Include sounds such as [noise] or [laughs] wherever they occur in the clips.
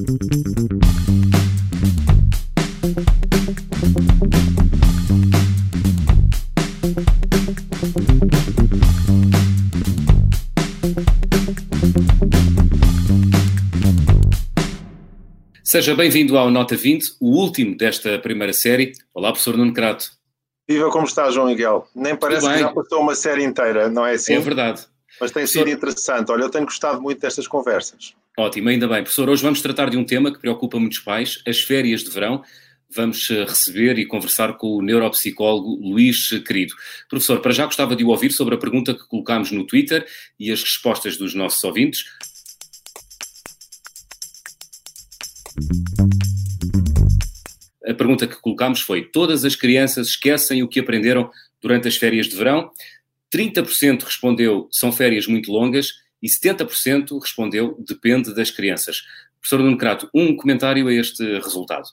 Seja bem-vindo ao Nota 20, o último desta primeira série. Olá, professor Nuno Crato. Viva, como está, João Miguel? Nem parece que já passou uma série inteira, não é assim? É verdade. Mas tem professor... sido interessante. Olha, eu tenho gostado muito destas conversas. Ótimo, ainda bem. Professor, hoje vamos tratar de um tema que preocupa muitos pais, as férias de verão. Vamos eh, receber e conversar com o neuropsicólogo Luís Querido. Professor, para já gostava de o ouvir sobre a pergunta que colocámos no Twitter e as respostas dos nossos ouvintes. A pergunta que colocámos foi: todas as crianças esquecem o que aprenderam durante as férias de verão? 30% respondeu são férias muito longas e 70% respondeu depende das crianças. Professor Nuno Crato, um comentário a este resultado.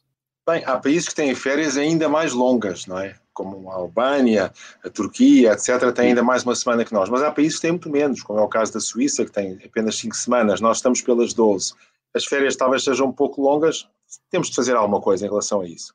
Bem, há países que têm férias ainda mais longas, não é? Como a Albânia, a Turquia, etc., têm ainda mais uma semana que nós. Mas há países que têm muito menos, como é o caso da Suíça, que tem apenas 5 semanas. Nós estamos pelas 12 as férias talvez sejam um pouco longas, temos de fazer alguma coisa em relação a isso.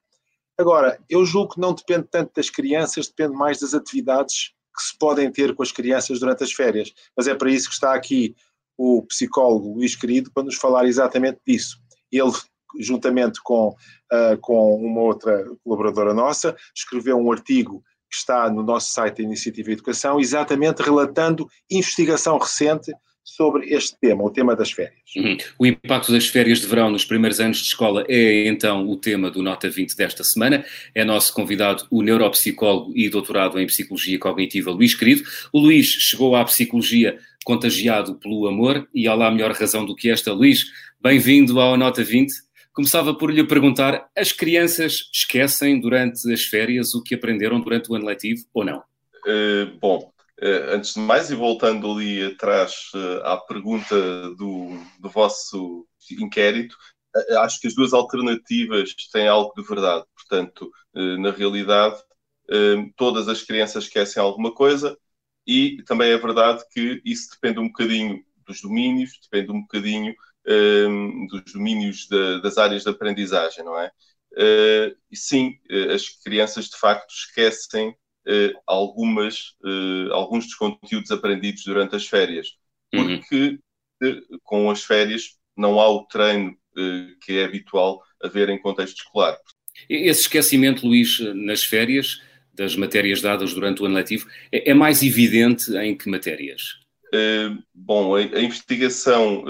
Agora, eu julgo que não depende tanto das crianças, depende mais das atividades que se podem ter com as crianças durante as férias. Mas é para isso que está aqui o psicólogo Luís Querido para nos falar exatamente disso. Ele, juntamente com, uh, com uma outra colaboradora nossa, escreveu um artigo que está no nosso site da Iniciativa Educação, exatamente relatando investigação recente sobre este tema, o tema das férias. Uhum. O impacto das férias de verão nos primeiros anos de escola é então o tema do Nota 20 desta semana. É nosso convidado o neuropsicólogo e doutorado em Psicologia Cognitiva Luís Querido. O Luís chegou à psicologia contagiado pelo amor e há lá melhor razão do que esta. Luís, bem-vindo ao Nota 20. Começava por lhe perguntar: as crianças esquecem durante as férias o que aprenderam durante o ano letivo ou não? Uh, bom, antes de mais, e voltando ali atrás uh, à pergunta do, do vosso inquérito, uh, acho que as duas alternativas têm algo de verdade. Portanto, na realidade, todas as crianças esquecem alguma coisa e também é verdade que isso depende um bocadinho dos domínios, depende um bocadinho dos domínios das áreas de aprendizagem, não é? e sim, as crianças de facto esquecem algumas, uh, alguns dos conteúdos aprendidos durante as férias, uhum. porque uhum. com as férias não há o treino que é habitual haver em contexto escolar. Esse esquecimento, Luís, nas férias, das matérias dadas durante o ano letivo, é, é mais evidente em que matérias? Bom, a, investigação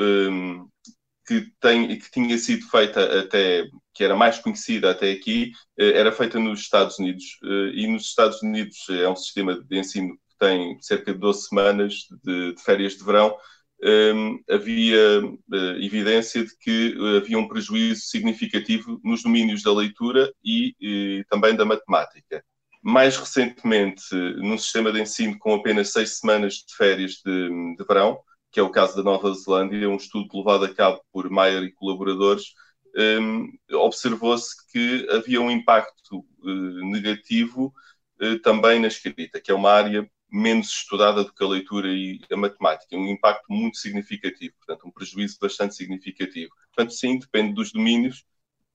que, tem, que tinha sido feita até, que era mais conhecida até aqui, eh, era feita nos Estados Unidos. Eh, e nos Estados Unidos é um sistema de ensino que tem cerca de 12 semanas de, de férias de verão. Ehm, havia evidência de que havia um prejuízo significativo nos domínios da leitura e, e também da matemática. Mais recentemente, num sistema de ensino com apenas seis semanas de férias de, de verão, que é o caso da Nova Zelândia, um estudo levado a cabo por Mayer e colaboradores, um, observou-se que havia um impacto uh, negativo uh, também na escrita, que é uma área menos estudada do que a leitura e a matemática, um impacto muito significativo, portanto, um prejuízo bastante significativo. Portanto, sim, depende dos domínios,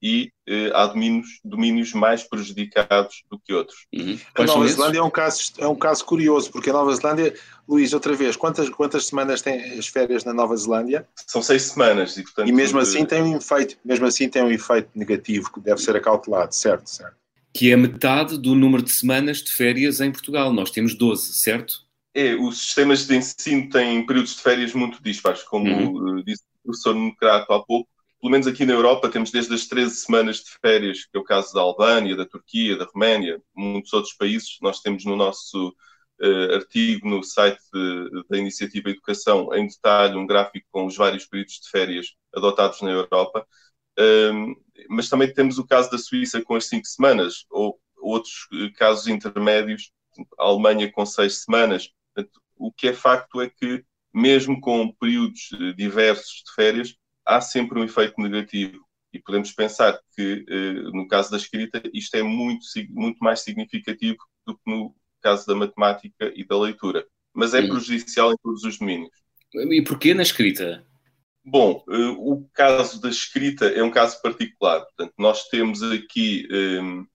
e eh, há domínios, domínios mais prejudicados do que outros. Uhum. A Nova Zelândia é um, caso, é um caso curioso, porque a Nova Zelândia, Luís, outra vez, quantas, quantas semanas tem as férias na Nova Zelândia? São seis semanas. E, portanto, e mesmo assim tem um efeito, mesmo assim tem um efeito negativo que deve ser acautelado, certo, certo. Que é metade do número de semanas de férias em Portugal. Nós temos 12, certo? É, os sistemas de ensino têm períodos de férias muito dispares, como uhum. disse o professor Necrato há pouco pelo menos aqui na Europa, temos desde as 13 semanas de férias, que é o caso da Albânia, da Turquia, da Roménia, muitos outros países. Nós temos no nosso uh, artigo no site de, da Iniciativa Educação, em detalhe, um gráfico com os vários períodos de férias adotados na Europa. Um, mas também temos o caso da Suíça com as 5 semanas, ou outros eh, casos intermédios, a Alemanha com 6 semanas. O que é facto é que, mesmo com períodos eh, diversos de férias, há sempre um efeito negativo. E podemos pensar que, eh, no caso da escrita, isto é muito, muito mais significativo do que no caso da matemática e da leitura. Mas é prejudicial em todos os domínios. E porquê na escrita? Bom, o caso da escrita é um caso particular. Portanto, nós temos aqui um,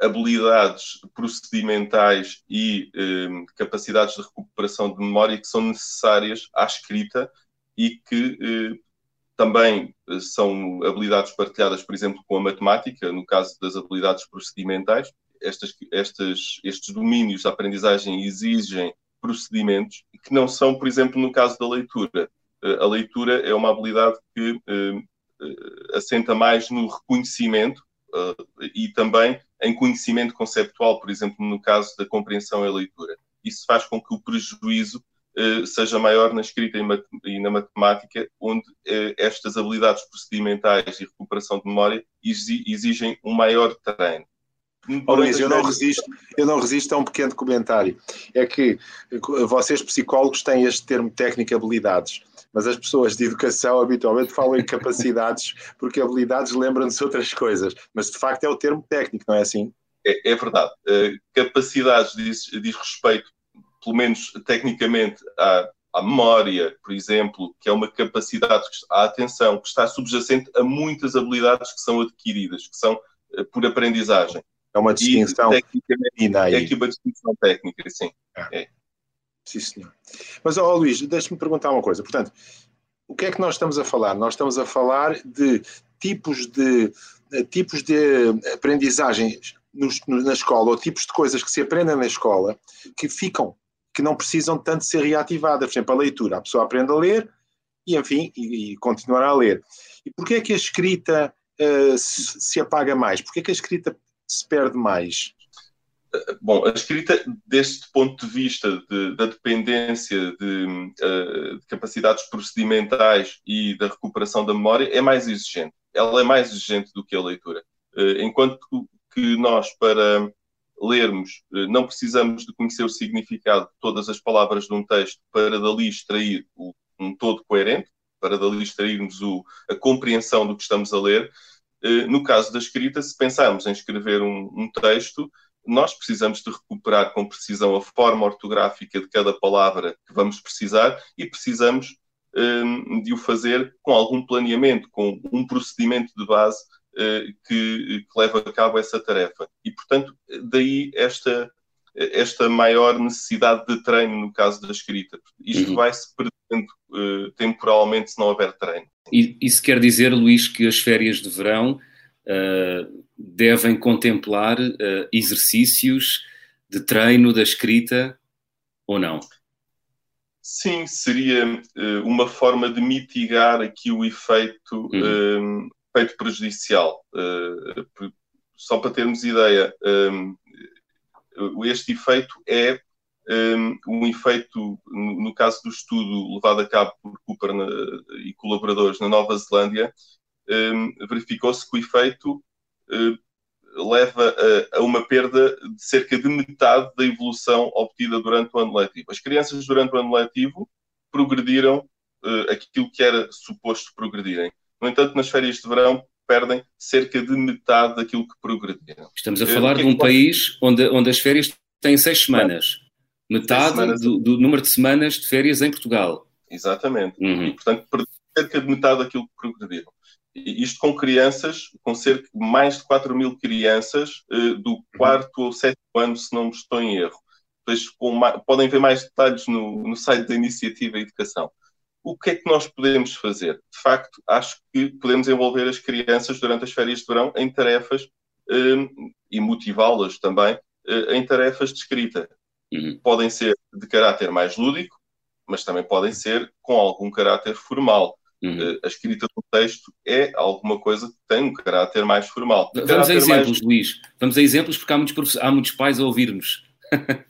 habilidades procedimentais e um, capacidades de recuperação de memória que são necessárias à escrita e que uh, também uh, são habilidades partilhadas, por exemplo, com a matemática, no caso das habilidades procedimentais. Estas, estas, estes domínios da aprendizagem exigem procedimentos que não são, por exemplo, no caso da leitura. Uh, a leitura é uma habilidade que assenta mais no reconhecimento e também em conhecimento conceptual, por exemplo, no caso da compreensão e leitura. Isso faz com que o prejuízo seja maior na escrita e, na matemática, onde uh, estas habilidades procedimentais e recuperação de memória exigem um maior treino. Oh, Luís, eu não, resisto, eu não resisto a um pequeno comentário. É que vocês, psicólogos, têm este termo técnico habilidades mas as pessoas de educação habitualmente falam em capacidades, porque habilidades lembram-se outras coisas, mas de facto é o termo técnico, não é assim? É, é verdade. Uh, capacidades diz, diz, respeito, pelo menos tecnicamente, à, à, memória, por exemplo, que é uma capacidade, à atenção, que está subjacente a muitas habilidades que são adquiridas, que são uh, por aprendizagem. É uma distinção. E, é aqui uma distinção técnica, sim. É. é. Sim, senhor. Mas, ó, Luís, deixe-me perguntar uma coisa. Portanto, o que é que nós estamos a falar? Nós estamos a falar de tipos de, tipos de aprendizagem nos, na escola, ou tipos de coisas que se aprendem na escola, que ficam, que não precisam tanto ser reativadas. Por exemplo, a leitura. A pessoa aprende a ler e, enfim, e, e continuará a ler. E porquê é que a escrita uh, se, se, apaga mais? Porquê é que a escrita se perde mais? Bom, a escrita, deste ponto de vista de, da dependência de, uh, de, capacidades procedimentais e da recuperação da memória, é mais exigente. Ela é mais exigente do que a leitura. Enquanto que nós, para lermos, uh, não precisamos de conhecer o significado de todas as palavras de um texto para dali extrair um todo coerente, para dali extrairmos o, a compreensão do que estamos a ler. no caso da escrita, se pensarmos em escrever um, um texto, nós precisamos de recuperar com precisão a forma ortográfica de cada palavra que vamos precisar e precisamos um, de o fazer com algum planeamento, com um procedimento de base uh, que, que leva a cabo essa tarefa. E, portanto, daí esta, esta maior necessidade de treino no caso da escrita. Isto uhum. vai-se perdendo uh, temporalmente se não houver treino. Isso quer dizer, Luís, que as férias de verão uh, devem contemplar uh, exercícios de treino da escrita ou não? Sim, seria uma forma de mitigar aqui o efeito, uhum. efeito prejudicial. Só para termos ideia, este efeito é um, um efeito, no, no, caso do estudo levado a cabo por Cooper na, e colaboradores na Nova Zelândia, um, verificou-se que o efeito uh, leva a, a, uma perda de cerca de metade da evolução obtida durante o ano letivo. As crianças, durante o ano letivo, progrediram uh, aquilo que era suposto progredirem. No entanto, nas férias de verão, perdem cerca de metade daquilo que progrediram. Estamos a falar uh, de um é país onde, onde as férias têm seis semanas. Metade semanas. Do, do, número de semanas de férias em Portugal. Exatamente. Uhum. E, portanto, perderam cerca de metade daquilo que progrediram. Isto com crianças, com cerca de mais de 4 mil crianças uh, do uhum. quarto ou sétimo ano, se não me estou em erro. Depois, podem ver mais detalhes no, no site da Iniciativa Educação. O que é que nós podemos fazer? De facto, acho que podemos envolver as crianças durante as férias de verão em tarefas um, e motivá-las também uh, em tarefas de escrita. Uhum. Podem ser de caráter mais lúdico, mas também podem ser com algum caráter formal. Uhum. Eh, a escrita do texto é alguma coisa que tem um caráter mais formal. Vamos caráter a exemplos, mais... Luís. Vamos a exemplos, porque há muitos, há muitos pais a ouvir-nos. [laughs]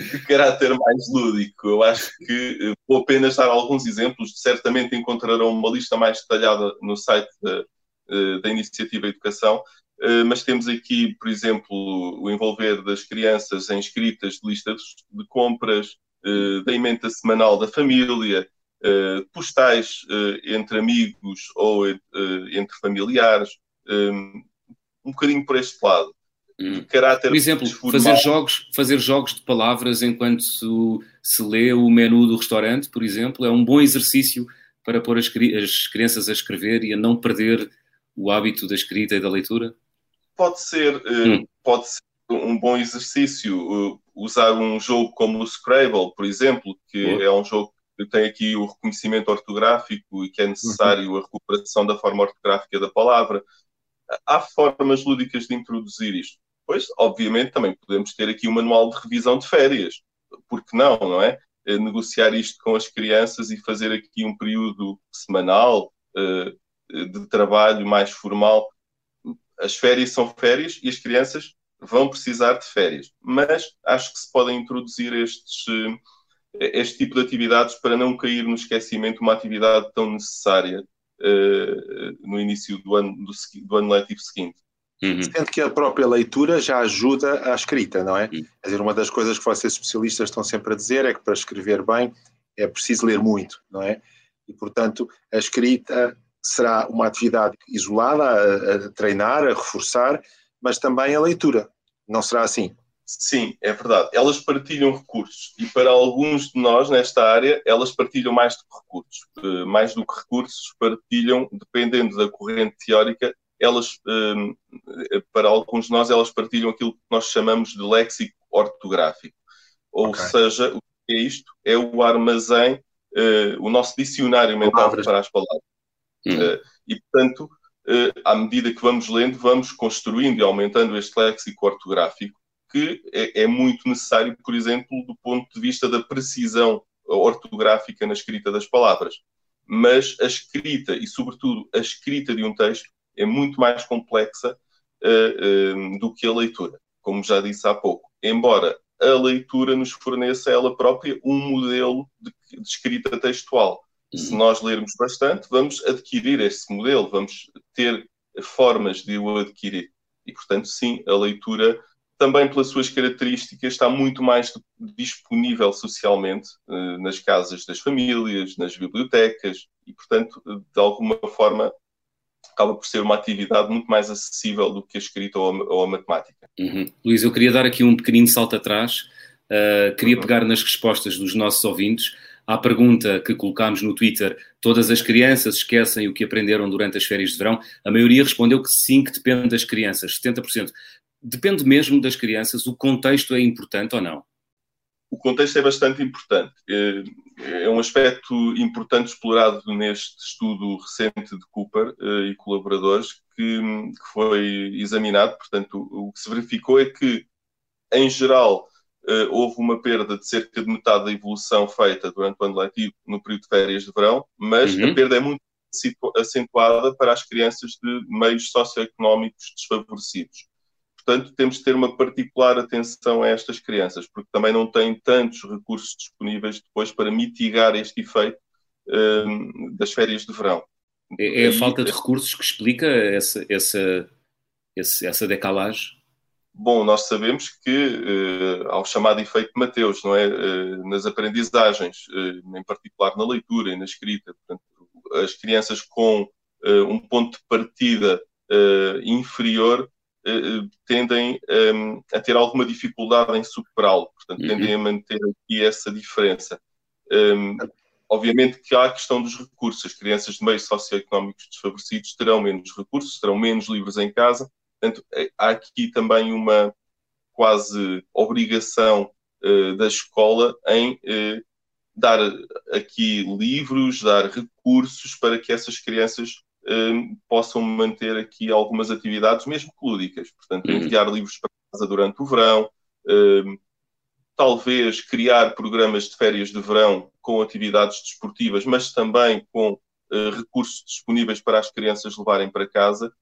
de [laughs] caráter mais lúdico. Eu acho que eh, vou apenas dar alguns exemplos. Certamente encontrarão uma lista mais detalhada no site da, eh, da Iniciativa Educação. Mas temos aqui, por exemplo, o envolver das crianças em escritas de listas de compras, da emenda semanal da família, postais entre amigos ou entre familiares, um bocadinho por este lado. Hum. Caráter por exemplo, fazer jogos, fazer jogos de palavras enquanto se, se lê o menu do restaurante, por exemplo, é um bom exercício para pôr as, as crianças a escrever e a não perder o hábito da escrita e da leitura? Pode ser, uh, hum. pode ser um bom exercício uh, usar um jogo como o Scrabble, por exemplo, que é um jogo que tem aqui o reconhecimento ortográfico e que é necessário uhum. a recuperação da forma ortográfica da palavra. Há formas lúdicas de introduzir isto. Obviamente, também podemos ter aqui um manual de revisão de férias. Por que não, não é? Eh, negociar isto com as crianças e fazer aqui um período semanal uh, de trabalho mais formal. As férias são férias e as crianças vão precisar de férias, mas acho que se podem introduzir estes, eh, este tipo de atividades para não cair no esquecimento uma atividade tão necessária no início do ano, do, do ano letivo seguinte. Uhum. Sendo que a própria leitura já ajuda à escrita, não é? Uhum. Quer dizer, uma das coisas que vocês especialistas estão sempre a dizer é que para escrever bem é preciso ler muito, não é? E, portanto, a escrita será uma atividade isolada a, a treinar, a reforçar, mas também a leitura. Não será assim? Sim, é verdade. Elas partilham recursos e para alguns de nós nesta área, elas partilham mais do que recursos. Eh, mais do que recursos, partilham, dependendo da corrente teórica, elas, eh, para alguns de nós, elas partilham aquilo que nós chamamos de léxico ortográfico. Ou okay. seja, o que é isto? É o armazém, eh, o nosso dicionário mental para as palavras. Hum. E, portanto, eh, à medida que vamos lendo, vamos construindo e aumentando este léxico ortográfico, que é, é, muito necessário, por exemplo, do ponto de vista da precisão ortográfica na escrita das palavras. Mas a escrita, e sobretudo a escrita de um texto, é muito mais complexa uh, uh, do que a leitura, como já disse há pouco. Embora a leitura nos forneça ela própria um modelo de, de escrita textual se nós lermos bastante, vamos adquirir esse modelo, vamos ter formas de o adquirir. E, portanto, sim, a leitura, também pelas suas características, está muito mais disponível socialmente eh, nas casas das famílias, nas bibliotecas, e, portanto, de alguma forma, acaba por ser uma atividade muito mais acessível do que a escrita ou a, ou a matemática. Uhum. Luís, eu queria dar aqui um pequenino salto atrás, uh, queria uhum. pegar nas respostas dos nossos ouvintes à pergunta que colocámos no Twitter, todas as crianças esquecem o que aprenderam durante as férias de verão? A maioria respondeu que sim, que depende das crianças, 70%. Depende mesmo das crianças, o contexto é importante ou não? O contexto é bastante importante. É, é um aspecto importante explorado neste estudo recente de Cooper eh, e colaboradores que, que foi examinado. Portanto, o que se verificou é que, em geral, uh, houve uma perda de cerca de metade da evolução feita durante o ano letivo no período de férias de verão, mas uhum. a perda é muito acentuada para as crianças de meios socioeconómicos desfavorecidos. Portanto, temos de ter uma particular atenção a estas crianças, porque também não têm tantos recursos disponíveis depois para mitigar este efeito uh, das férias de verão. É, é a falta de recursos que explica essa, essa, essa decalagem? Bom, nós sabemos que uh, ao chamado efeito Mateus, não é? Uh, nas aprendizagens, uh, em particular na leitura e na escrita, portanto, as crianças com um ponto de partida inferior tendem um, a ter alguma dificuldade em superá-lo, portanto, tendem uhum. a manter aqui essa diferença. Um, obviamente que há a questão dos recursos. As crianças de meios socioeconómicos desfavorecidos terão menos recursos, terão menos livros em casa, Portanto, é, há aqui também uma quase obrigação uh, da escola em uh, dar aqui livros, dar recursos para que essas crianças uh, possam manter aqui algumas atividades, mesmo lúdicas. Portanto, uhum. enviar livros para casa durante o verão, talvez criar programas de férias de verão com atividades desportivas, mas também com recursos disponíveis para as crianças levarem para casa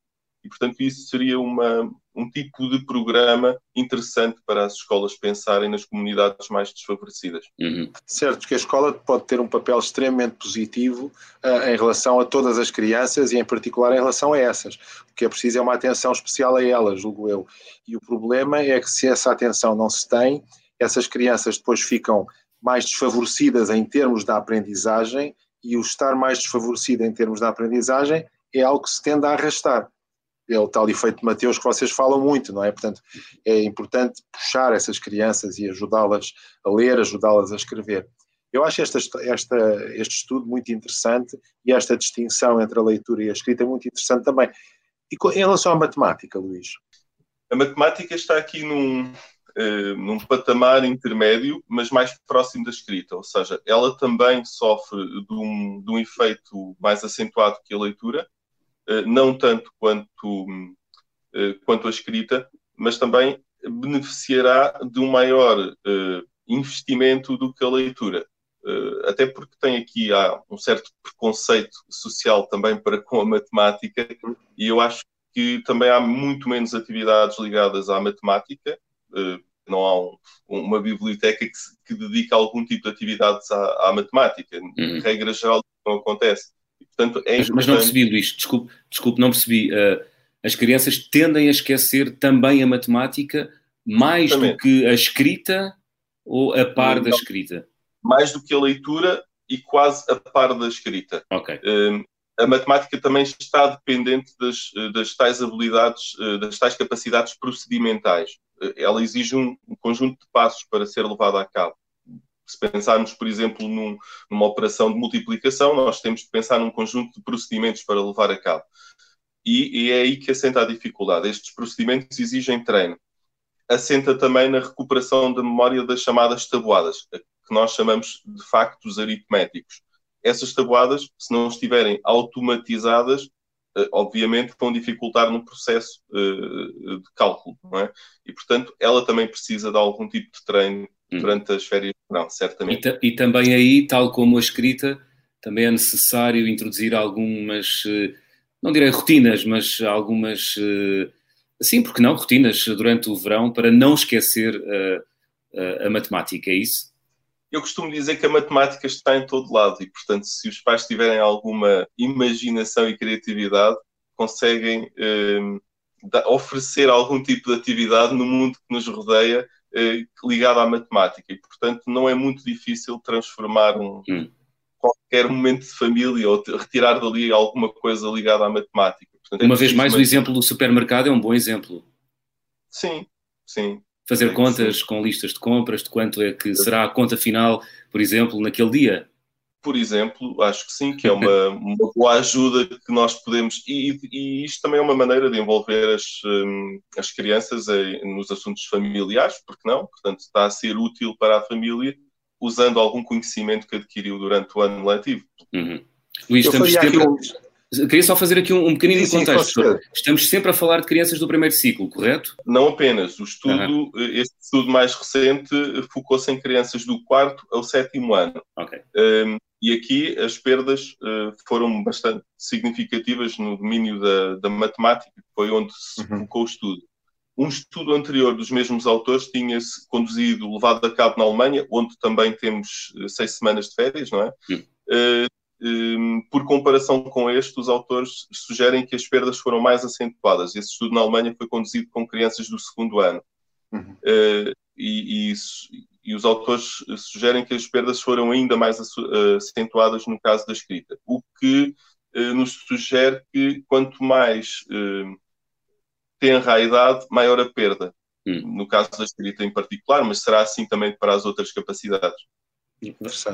e, portanto, isso seria uma, um tipo de programa interessante para as escolas pensarem nas comunidades mais desfavorecidas. Uhum. Certo, que a escola pode ter um papel extremamente positivo uh, em relação a todas as crianças e, em particular, em relação a essas. O que é preciso é uma atenção especial a elas, julgo eu. E o problema é que, se essa atenção não se tem, essas crianças depois ficam mais desfavorecidas em termos da aprendizagem e o estar mais desfavorecido em termos da aprendizagem é algo que se tende a arrastar é o tal efeito de Mateus que vocês falam muito, não é? Portanto, é importante puxar essas crianças e ajudá-las a ler, ajudá-las a escrever. Eu acho esta, esta, este estudo muito interessante e esta distinção entre a leitura e a escrita muito interessante também. E em relação à matemática, Luís? A matemática está aqui num, uh, num patamar intermédio, mas mais próximo da escrita, ou seja, ela também sofre de um, de um efeito mais acentuado que a leitura, não tanto quanto, uh, quanto a escrita, mas também beneficiará de um maior investimento do que a leitura. até porque tem aqui há um certo preconceito social também para com a matemática, e eu acho que também há muito menos atividades ligadas à matemática. Não há um, uma biblioteca que, se, que dedica algum tipo de atividades à, à matemática. Uhum. Regra geral, não acontece. Portanto, é mas, mas, não percebi, Luís, desculpe, desculpe não percebi. Uh, as crianças tendem a esquecer também a matemática mais do que a escrita ou a par da escrita? Mais do que a leitura e quase a par da escrita. Ok. Uh, a matemática também está dependente das, das tais habilidades, eh, das tais capacidades procedimentais. Eh, ela exige um, um conjunto de passos para ser levada a cabo. Se pensarmos, por exemplo, num, numa operação de multiplicação, nós temos de pensar num conjunto de procedimentos para levar a cabo. E, e é aí que assenta a dificuldade. Estes procedimentos exigem treino. Assenta também na recuperação da memória das chamadas tabuadas, que nós chamamos de factos aritméticos essas tabuadas, se não estiverem automatizadas, obviamente vão dificultar no processo eh, de cálculo, não é? E, portanto, ela também precisa de algum tipo de treino hum. durante as férias de verão, certamente. E, e, também aí, tal como a escrita, também é necessário introduzir algumas, eh, não direi rotinas, mas algumas, sim, porque não, rotinas durante o verão para não esquecer a, a, a matemática, é isso? Eu costumo dizer que a matemática está em todo lado e, portanto, se os pais tiverem alguma imaginação e criatividade, conseguem eh, oferecer algum tipo de atividade no mundo que nos rodeia eh, ligado à matemática. E, portanto, não é muito difícil transformar um, hum. qualquer momento de família ou retirar dali alguma coisa ligada à matemática. Portanto, é Uma vez mais, o exemplo do supermercado é um bom exemplo. Sim, sim fazer contas com listas de compras de quanto é que será a conta final, por exemplo, naquele dia? Por exemplo, acho que sim, que é [laughs] uma, uma boa ajuda que nós podemos. E, e, isto também é uma maneira de envolver as, um, as crianças nos assuntos familiares, porque não? Portanto, está a ser útil para a família usando algum conhecimento que adquiriu durante o ano letivo. Uhum. Luís, estamos sempre. Um Queria só fazer aqui um, um pequenino sim, contexto. Sim, Estamos sempre a falar de crianças do primeiro ciclo, correto? Não apenas. O estudo, uhum. este estudo mais recente, focou-se em crianças do quarto ao sétimo ano. Okay. Um, e aqui as perdas uh, foram bastante significativas no domínio da, da matemática, que foi onde se uhum. focou o estudo. Um estudo anterior dos mesmos autores tinha-se conduzido, levado a cabo na Alemanha, onde também temos seis semanas de férias, não é? Uhum. Uh, por comparação com este, os autores sugerem que as perdas foram mais acentuadas. Esse estudo na Alemanha foi conduzido com crianças do segundo ano. Uhum. Uh, e, e, e, os autores sugerem que as perdas foram ainda mais acentuadas no caso da escrita. O que uh, nos sugere que quanto mais tenra a idade, maior a perda. Uhum. No caso da escrita em particular, mas será assim também para as outras capacidades.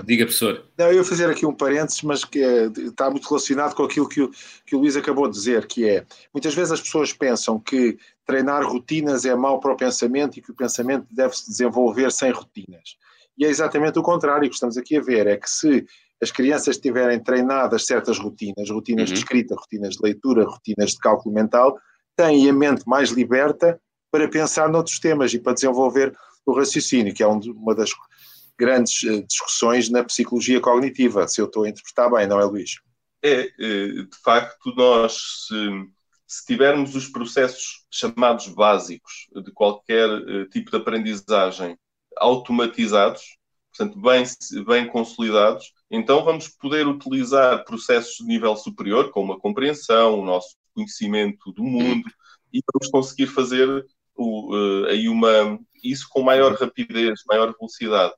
Diga, professor. Não, eu ia fazer aqui um parênteses, mas que é, está muito relacionado com aquilo que o, que o Luís acabou de dizer, que é, muitas vezes as pessoas pensam que treinar rotinas é mau para o pensamento e que o pensamento deve se desenvolver sem rotinas. E é exatamente o contrário que estamos aqui a ver, é que se as crianças tiverem treinadas certas rotinas, rotinas uhum. de escrita, rotinas de leitura, rotinas de cálculo mental, têm a mente mais liberta para pensar noutros temas e para desenvolver o raciocínio, que é uma das grandes eh, discussões na psicologia cognitiva, se eu estou a interpretar bem, não é, Luís? É, eh, de facto, nós, se, se tivermos os processos chamados básicos de qualquer eh, tipo de aprendizagem automatizados, portanto, bem, bem consolidados, então vamos poder utilizar processos de nível superior, como a compreensão, o nosso conhecimento do mundo, e vamos conseguir fazer o, aí uma, isso com maior rapidez, maior velocidade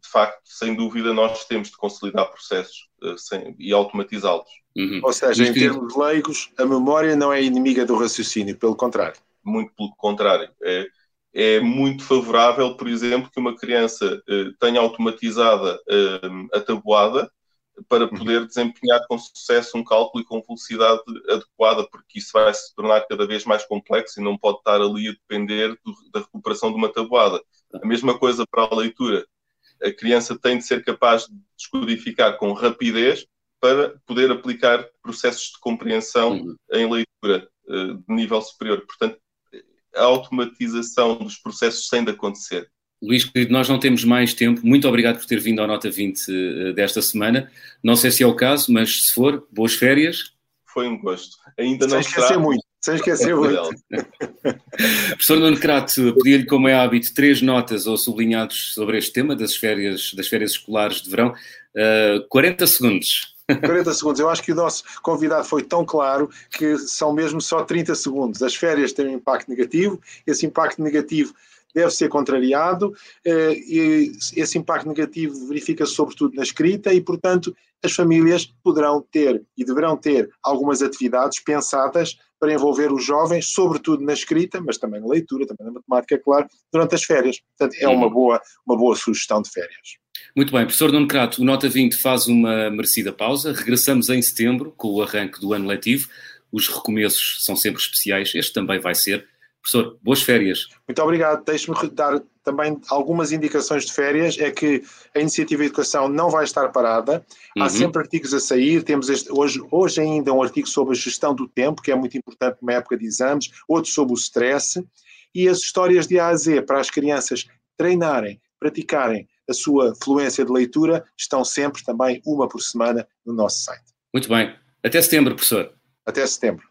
de facto, sem dúvida, nós temos de consolidar processos uh, sem, e automatizá-los. Uhum. Ou seja, em termos leigos, a memória não é inimiga do raciocínio, pelo contrário. Muito pelo contrário. É, é muito favorável, por exemplo, que uma criança uh, tenha automatizada uh, a tabuada para uhum. poder desempenhar com sucesso um cálculo e com velocidade adequada, porque isso vai se tornar cada vez mais complexo e não pode estar ali a depender do, da recuperação de uma tabuada. A mesma coisa para a leitura. A criança tem de ser capaz de descodificar com rapidez para poder aplicar processos de compreensão uhum. em leitura uh, de nível superior. Portanto, a automatização dos processos tem de acontecer. Luís, querido, nós não temos mais tempo. Muito obrigado por ter vindo à Nota 20 uh, desta semana. Não sei se é o caso, mas se for, boas férias. Foi um gosto. Ainda não Sem esquecer muito. Sem esquecer muito. Professor Nuno Crato, pedi-lhe, como é hábito, três notas ou sublinhados sobre este tema das férias, das férias escolares de verão. Uh, 40 segundos. 40 segundos. Eu acho que o nosso convidado foi tão claro que são mesmo só 30 segundos. As férias têm um impacto negativo, esse impacto negativo deve ser contrariado eh, e esse impacto negativo verifica-se sobretudo na escrita e, portanto, as famílias poderão ter e deverão ter algumas atividades pensadas para envolver os jovens, sobretudo na escrita, mas também na leitura, também na matemática, é claro, durante as férias. Portanto, é uma boa, uma boa sugestão de férias. Muito bem, professor Nuno Crato, o Nota 20 faz uma merecida pausa. Regressamos em setembro com o arranque do ano letivo. Os recomeços são sempre especiais, este também vai ser. Professor, boas férias. Muito obrigado. Deixe-me dar também algumas indicações de férias. É que a Iniciativa de Educação não vai estar parada. Há uhum. sempre artigos a sair. Temos este, hoje, hoje ainda um artigo sobre a gestão do tempo, que é muito importante numa época de exames, outro sobre o stress. E as histórias de A a Z para as crianças treinarem, praticarem a sua fluência de leitura estão sempre também uma por semana no nosso site. Muito bem. Até setembro, professor. Até setembro.